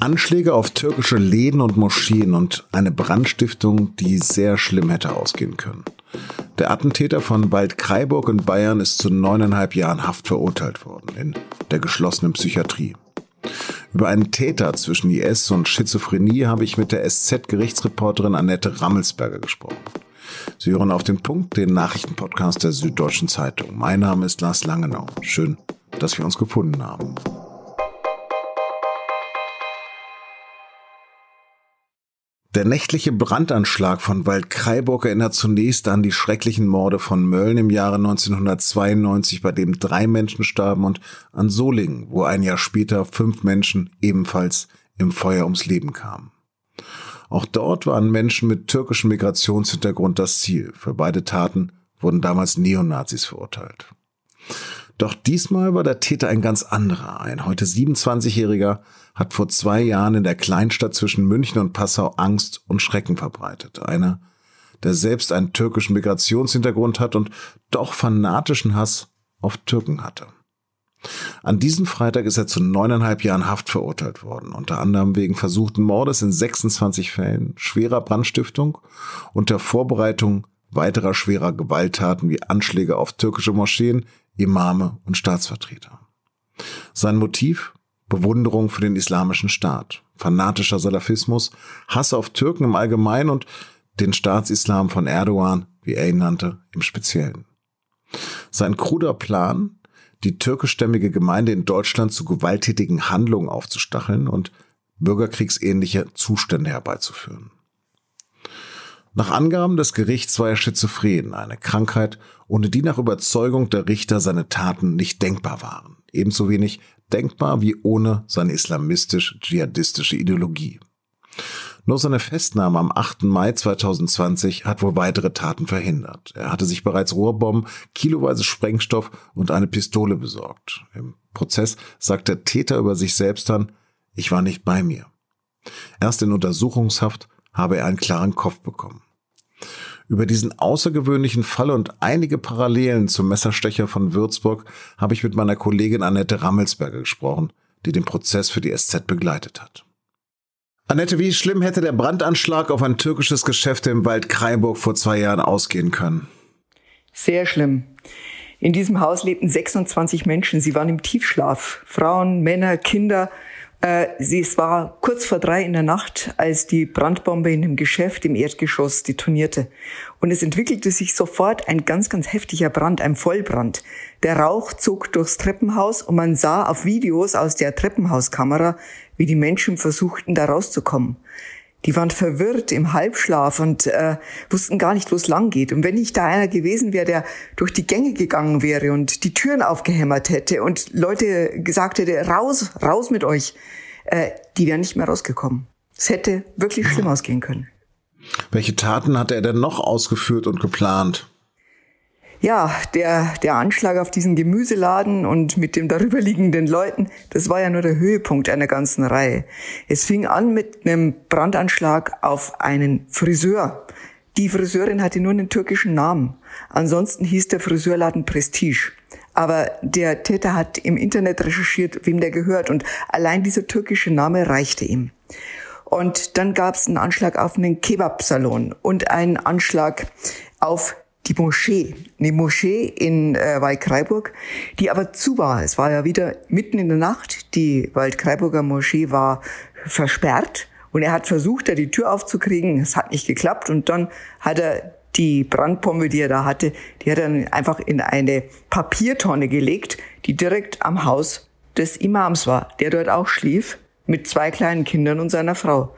Anschläge auf türkische Läden und Moscheen und eine Brandstiftung, die sehr schlimm hätte ausgehen können. Der Attentäter von Waldkraiburg in Bayern ist zu neuneinhalb Jahren Haft verurteilt worden in der geschlossenen Psychiatrie. Über einen Täter zwischen IS und Schizophrenie habe ich mit der SZ-Gerichtsreporterin Annette Rammelsberger gesprochen. Sie hören auf den Punkt den Nachrichtenpodcast der Süddeutschen Zeitung. Mein Name ist Lars Langenau. Schön, dass wir uns gefunden haben. Der nächtliche Brandanschlag von Waldkraiburg erinnert zunächst an die schrecklichen Morde von Mölln im Jahre 1992, bei dem drei Menschen starben, und an Solingen, wo ein Jahr später fünf Menschen ebenfalls im Feuer ums Leben kamen. Auch dort waren Menschen mit türkischem Migrationshintergrund das Ziel. Für beide Taten wurden damals Neonazis verurteilt. Doch diesmal war der Täter ein ganz anderer. Ein heute 27-Jähriger hat vor zwei Jahren in der Kleinstadt zwischen München und Passau Angst und Schrecken verbreitet. Einer, der selbst einen türkischen Migrationshintergrund hat und doch fanatischen Hass auf Türken hatte. An diesem Freitag ist er zu neuneinhalb Jahren Haft verurteilt worden, unter anderem wegen versuchten Mordes in 26 Fällen, schwerer Brandstiftung und der Vorbereitung weiterer schwerer Gewalttaten wie Anschläge auf türkische Moscheen, Imame und Staatsvertreter. Sein Motiv? Bewunderung für den islamischen Staat, fanatischer Salafismus, Hass auf Türken im Allgemeinen und den Staatsislam von Erdogan, wie er ihn nannte, im Speziellen. Sein kruder Plan, die türkischstämmige Gemeinde in Deutschland zu gewalttätigen Handlungen aufzustacheln und bürgerkriegsähnliche Zustände herbeizuführen. Nach Angaben des Gerichts war er schizophren, eine Krankheit, ohne die nach Überzeugung der Richter seine Taten nicht denkbar waren. Ebenso wenig denkbar wie ohne seine islamistisch-dschihadistische Ideologie. Nur seine Festnahme am 8. Mai 2020 hat wohl weitere Taten verhindert. Er hatte sich bereits Rohrbomben, kiloweise Sprengstoff und eine Pistole besorgt. Im Prozess sagt der Täter über sich selbst dann, ich war nicht bei mir. Erst in Untersuchungshaft habe er einen klaren Kopf bekommen. Über diesen außergewöhnlichen Fall und einige Parallelen zum Messerstecher von Würzburg habe ich mit meiner Kollegin Annette Rammelsberger gesprochen, die den Prozess für die SZ begleitet hat. Annette, wie schlimm hätte der Brandanschlag auf ein türkisches Geschäft im Wald Kreiburg vor zwei Jahren ausgehen können? Sehr schlimm. In diesem Haus lebten 26 Menschen. Sie waren im Tiefschlaf. Frauen, Männer, Kinder äh, sie, es war kurz vor drei in der Nacht, als die Brandbombe in dem Geschäft im Erdgeschoss detonierte. Und es entwickelte sich sofort ein ganz, ganz heftiger Brand, ein Vollbrand. Der Rauch zog durchs Treppenhaus und man sah auf Videos aus der Treppenhauskamera, wie die Menschen versuchten, da rauszukommen die waren verwirrt im Halbschlaf und äh, wussten gar nicht, wo es lang geht. Und wenn nicht da einer gewesen wäre, der durch die Gänge gegangen wäre und die Türen aufgehämmert hätte und Leute gesagt hätte, raus, raus mit euch, äh, die wären nicht mehr rausgekommen. Es hätte wirklich schlimm ausgehen können. Welche Taten hat er denn noch ausgeführt und geplant? Ja, der, der Anschlag auf diesen Gemüseladen und mit dem darüberliegenden Leuten, das war ja nur der Höhepunkt einer ganzen Reihe. Es fing an mit einem Brandanschlag auf einen Friseur. Die Friseurin hatte nur einen türkischen Namen. Ansonsten hieß der Friseurladen Prestige. Aber der Täter hat im Internet recherchiert, wem der gehört und allein dieser türkische Name reichte ihm. Und dann gab es einen Anschlag auf einen Kebab-Salon und einen Anschlag auf die Moschee, eine Moschee in äh, Waldkraiburg, die aber zu war. Es war ja wieder mitten in der Nacht. Die Waldkraiburger Moschee war versperrt und er hat versucht, da die Tür aufzukriegen. Es hat nicht geklappt und dann hat er die Brandbombe, die er da hatte, die hat er dann einfach in eine Papiertonne gelegt, die direkt am Haus des Imams war, der dort auch schlief mit zwei kleinen Kindern und seiner Frau.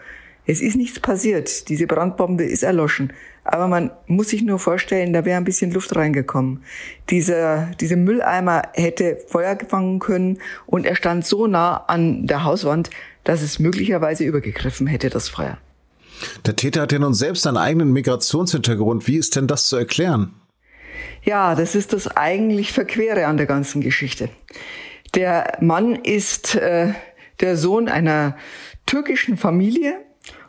Es ist nichts passiert. Diese Brandbombe ist erloschen. Aber man muss sich nur vorstellen, da wäre ein bisschen Luft reingekommen. Dieser, dieser Mülleimer hätte Feuer gefangen können und er stand so nah an der Hauswand, dass es möglicherweise übergegriffen hätte, das Feuer. Der Täter hat ja nun selbst einen eigenen Migrationshintergrund. Wie ist denn das zu erklären? Ja, das ist das eigentlich Verquere an der ganzen Geschichte. Der Mann ist äh, der Sohn einer türkischen Familie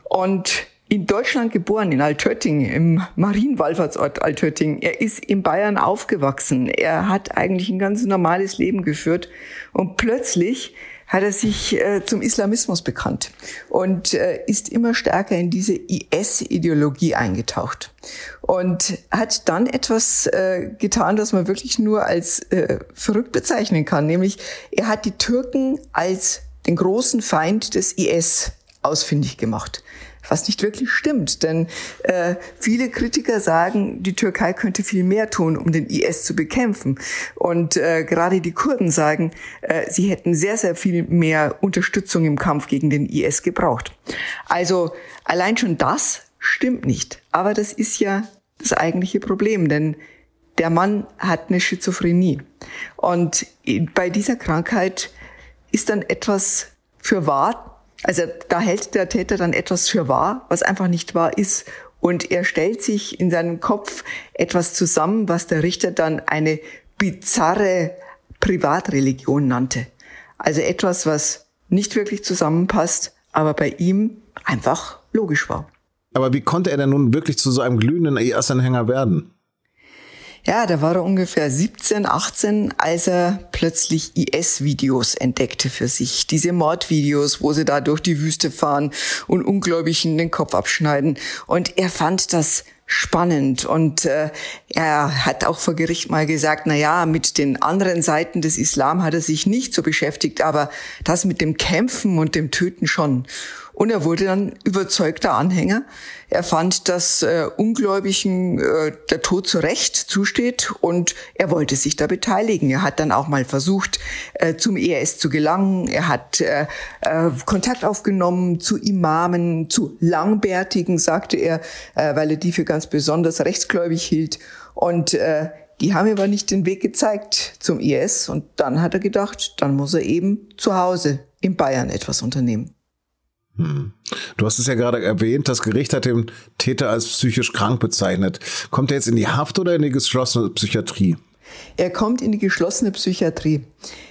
und in Deutschland geboren, in Altötting, im Marienwallfahrtsort Altötting. Er ist in Bayern aufgewachsen. Er hat eigentlich ein ganz normales Leben geführt. Und plötzlich hat er sich äh, zum Islamismus bekannt und äh, ist immer stärker in diese IS-Ideologie eingetaucht und hat dann etwas äh, getan, das man wirklich nur als äh, verrückt bezeichnen kann, nämlich er hat die Türken als den großen Feind des IS ausfindig gemacht was nicht wirklich stimmt. Denn äh, viele Kritiker sagen, die Türkei könnte viel mehr tun, um den IS zu bekämpfen. Und äh, gerade die Kurden sagen, äh, sie hätten sehr, sehr viel mehr Unterstützung im Kampf gegen den IS gebraucht. Also allein schon das stimmt nicht. Aber das ist ja das eigentliche Problem, denn der Mann hat eine Schizophrenie. Und bei dieser Krankheit ist dann etwas für wahr also da hält der Täter dann etwas für wahr, was einfach nicht wahr ist. Und er stellt sich in seinem Kopf etwas zusammen, was der Richter dann eine bizarre Privatreligion nannte. Also etwas, was nicht wirklich zusammenpasst, aber bei ihm einfach logisch war. Aber wie konnte er denn nun wirklich zu so einem glühenden IS-Anhänger werden? Ja, da war er ungefähr 17, 18, als er plötzlich IS-Videos entdeckte für sich. Diese Mordvideos, wo sie da durch die Wüste fahren und Ungläubigen den Kopf abschneiden. Und er fand das spannend und äh, er hat auch vor Gericht mal gesagt, na ja, mit den anderen Seiten des Islam hat er sich nicht so beschäftigt, aber das mit dem Kämpfen und dem Töten schon. Und er wurde dann überzeugter Anhänger. Er fand, dass äh, Ungläubigen äh, der Tod zu Recht zusteht und er wollte sich da beteiligen. Er hat dann auch mal versucht, äh, zum ERS zu gelangen. Er hat äh, äh, Kontakt aufgenommen zu Imamen, zu Langbärtigen, sagte er, äh, weil er die für ganz besonders rechtsgläubig hielt. Und äh, die haben aber nicht den Weg gezeigt zum IS und dann hat er gedacht, dann muss er eben zu Hause in Bayern etwas unternehmen. Hm. Du hast es ja gerade erwähnt, das Gericht hat den Täter als psychisch krank bezeichnet. Kommt er jetzt in die Haft oder in die geschlossene Psychiatrie? Er kommt in die geschlossene Psychiatrie.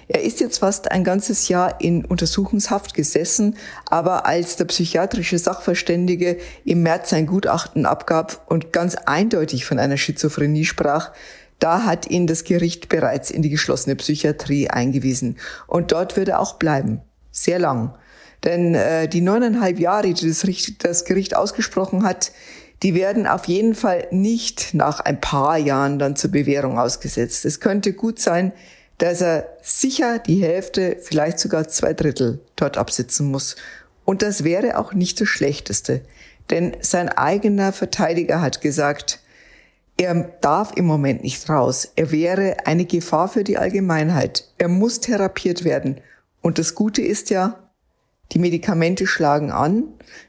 Er ist jetzt fast ein ganzes Jahr in Untersuchungshaft gesessen, aber als der psychiatrische Sachverständige im März sein Gutachten abgab und ganz eindeutig von einer Schizophrenie sprach, da hat ihn das Gericht bereits in die geschlossene Psychiatrie eingewiesen. Und dort wird er auch bleiben. Sehr lang. Denn äh, die neuneinhalb Jahre, die das, das Gericht ausgesprochen hat, die werden auf jeden Fall nicht nach ein paar Jahren dann zur Bewährung ausgesetzt. Es könnte gut sein, dass er sicher die Hälfte, vielleicht sogar zwei Drittel dort absitzen muss. Und das wäre auch nicht das Schlechteste. Denn sein eigener Verteidiger hat gesagt, er darf im Moment nicht raus. Er wäre eine Gefahr für die Allgemeinheit. Er muss therapiert werden. Und das Gute ist ja, die Medikamente schlagen an.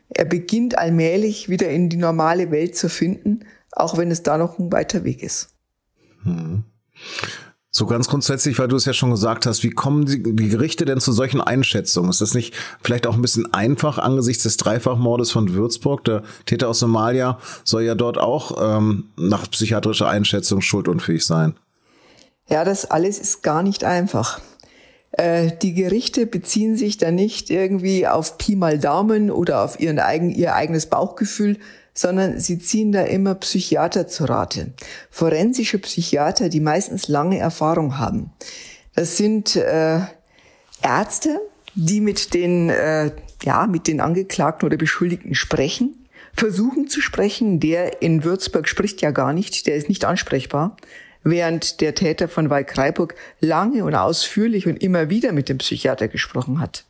Er beginnt allmählich wieder in die normale Welt zu finden, auch wenn es da noch ein weiter Weg ist. Hm. So ganz grundsätzlich, weil du es ja schon gesagt hast, wie kommen die, Gerichte denn zu solchen Einschätzungen? Ist das nicht vielleicht auch ein bisschen einfach angesichts des Dreifachmordes von Würzburg? Der Täter aus Somalia soll ja dort auch ähm, nach psychiatrischer Einschätzung schuldunfähig sein. Ja, das alles ist gar nicht einfach. Äh, die Gerichte beziehen sich da nicht irgendwie auf Pi mal Daumen oder auf ihren eigen, ihr eigenes Bauchgefühl, sondern sie ziehen da immer Psychiater zu Rate. Forensische Psychiater, die meistens lange Erfahrung haben. Das sind äh, Ärzte, die mit den, äh, ja, mit den Angeklagten oder Beschuldigten sprechen, versuchen zu sprechen. Der in Würzburg spricht ja gar nicht, der ist nicht ansprechbar während der Täter von Waldkraiburg lange und ausführlich und immer wieder mit dem Psychiater gesprochen hat.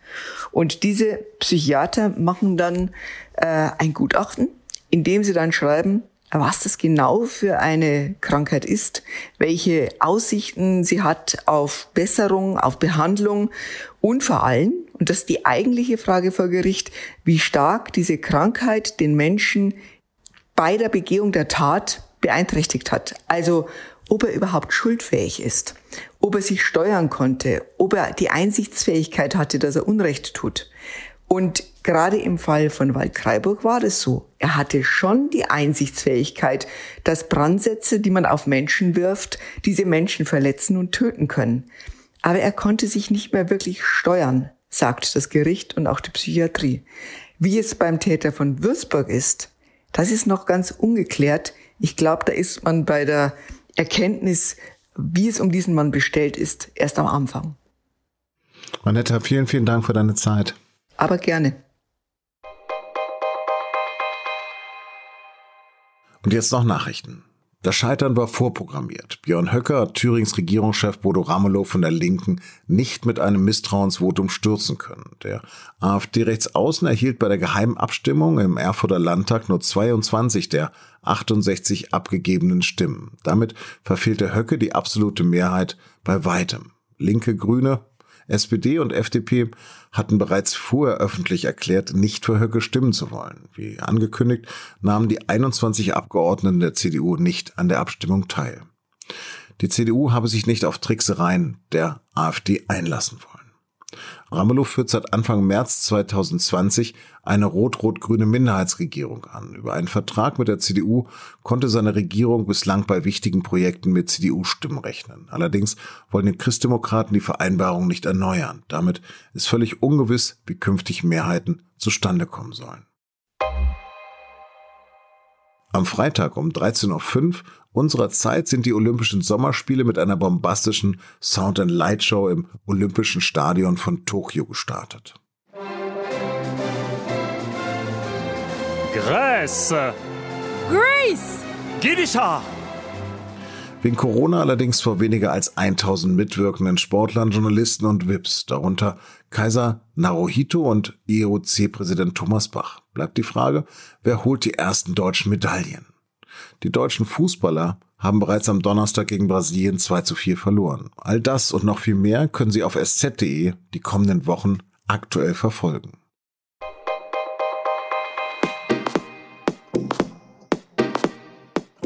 Und diese Psychiater machen dann äh, ein Gutachten, in dem sie dann schreiben, was das genau für eine Krankheit ist, welche Aussichten sie hat auf Besserung, auf Behandlung und vor allem, und das ist die eigentliche Frage vor Gericht, wie stark diese Krankheit den Menschen bei der Begehung der Tat beeinträchtigt hat. Also ob er überhaupt schuldfähig ist, ob er sich steuern konnte, ob er die Einsichtsfähigkeit hatte, dass er Unrecht tut. Und gerade im Fall von Waldkraiburg war das so. Er hatte schon die Einsichtsfähigkeit, dass Brandsätze, die man auf Menschen wirft, diese Menschen verletzen und töten können. Aber er konnte sich nicht mehr wirklich steuern, sagt das Gericht und auch die Psychiatrie. Wie es beim Täter von Würzburg ist, das ist noch ganz ungeklärt. Ich glaube, da ist man bei der Erkenntnis, wie es um diesen Mann bestellt ist, erst am Anfang. Manetta, vielen, vielen Dank für deine Zeit. Aber gerne. Und jetzt noch Nachrichten. Das Scheitern war vorprogrammiert. Björn Höcker hat Thürings Regierungschef Bodo Ramelow von der Linken nicht mit einem Misstrauensvotum stürzen können. Der AfD-Rechtsaußen erhielt bei der geheimen Abstimmung im Erfurter Landtag nur 22 der 68 abgegebenen Stimmen. Damit verfehlte Höcke die absolute Mehrheit bei weitem. Linke, Grüne, SPD und FDP hatten bereits vorher öffentlich erklärt, nicht für Höcke stimmen zu wollen. Wie angekündigt, nahmen die 21 Abgeordneten der CDU nicht an der Abstimmung teil. Die CDU habe sich nicht auf Tricksereien der AfD einlassen wollen. Ramelow führt seit Anfang März 2020 eine rot-rot-grüne Minderheitsregierung an. Über einen Vertrag mit der CDU konnte seine Regierung bislang bei wichtigen Projekten mit CDU-Stimmen rechnen. Allerdings wollen die Christdemokraten die Vereinbarung nicht erneuern. Damit ist völlig ungewiss, wie künftig Mehrheiten zustande kommen sollen. Am Freitag um 13.05 Uhr unserer Zeit sind die Olympischen Sommerspiele mit einer bombastischen Sound and Light Show im Olympischen Stadion von Tokio gestartet. Grace! Grace! Gidisha! Wegen Corona allerdings vor weniger als 1000 mitwirkenden Sportlern, Journalisten und VIPs, darunter Kaiser Naruhito und IOC-Präsident Thomas Bach. Bleibt die Frage, wer holt die ersten deutschen Medaillen? Die deutschen Fußballer haben bereits am Donnerstag gegen Brasilien 2 zu 4 verloren. All das und noch viel mehr können Sie auf sz.de die kommenden Wochen aktuell verfolgen.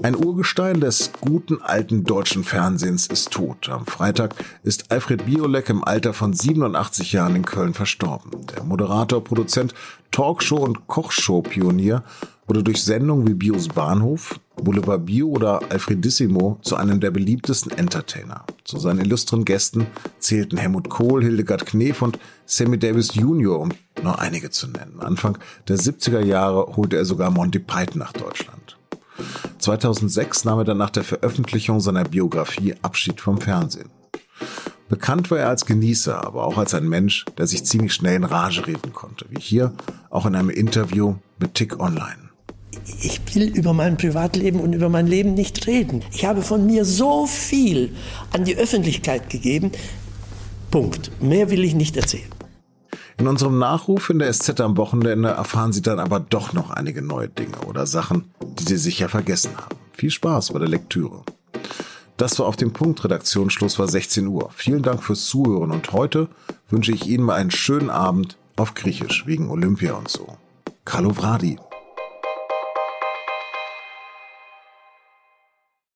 Ein Urgestein des guten alten deutschen Fernsehens ist tot. Am Freitag ist Alfred Biolek im Alter von 87 Jahren in Köln verstorben. Der Moderator, Produzent, Talkshow- und Kochshow-Pionier wurde durch Sendungen wie Bios Bahnhof, Boulevard Bio oder Alfredissimo zu einem der beliebtesten Entertainer. Zu seinen illustren Gästen zählten Helmut Kohl, Hildegard Knef und Sammy Davis Jr., um nur einige zu nennen. Anfang der 70er Jahre holte er sogar Monty Python nach Deutschland. 2006 nahm er dann nach der Veröffentlichung seiner Biografie Abschied vom Fernsehen. Bekannt war er als Genießer, aber auch als ein Mensch, der sich ziemlich schnell in Rage reden konnte, wie hier auch in einem Interview mit Tick Online. Ich will über mein Privatleben und über mein Leben nicht reden. Ich habe von mir so viel an die Öffentlichkeit gegeben. Punkt. Mehr will ich nicht erzählen. In unserem Nachruf in der SZ am Wochenende erfahren Sie dann aber doch noch einige neue Dinge oder Sachen, die Sie sicher vergessen haben. Viel Spaß bei der Lektüre. Das war auf dem Punkt. Redaktionsschluss war 16 Uhr. Vielen Dank fürs Zuhören und heute wünsche ich Ihnen mal einen schönen Abend auf Griechisch wegen Olympia und so. Kalovradi.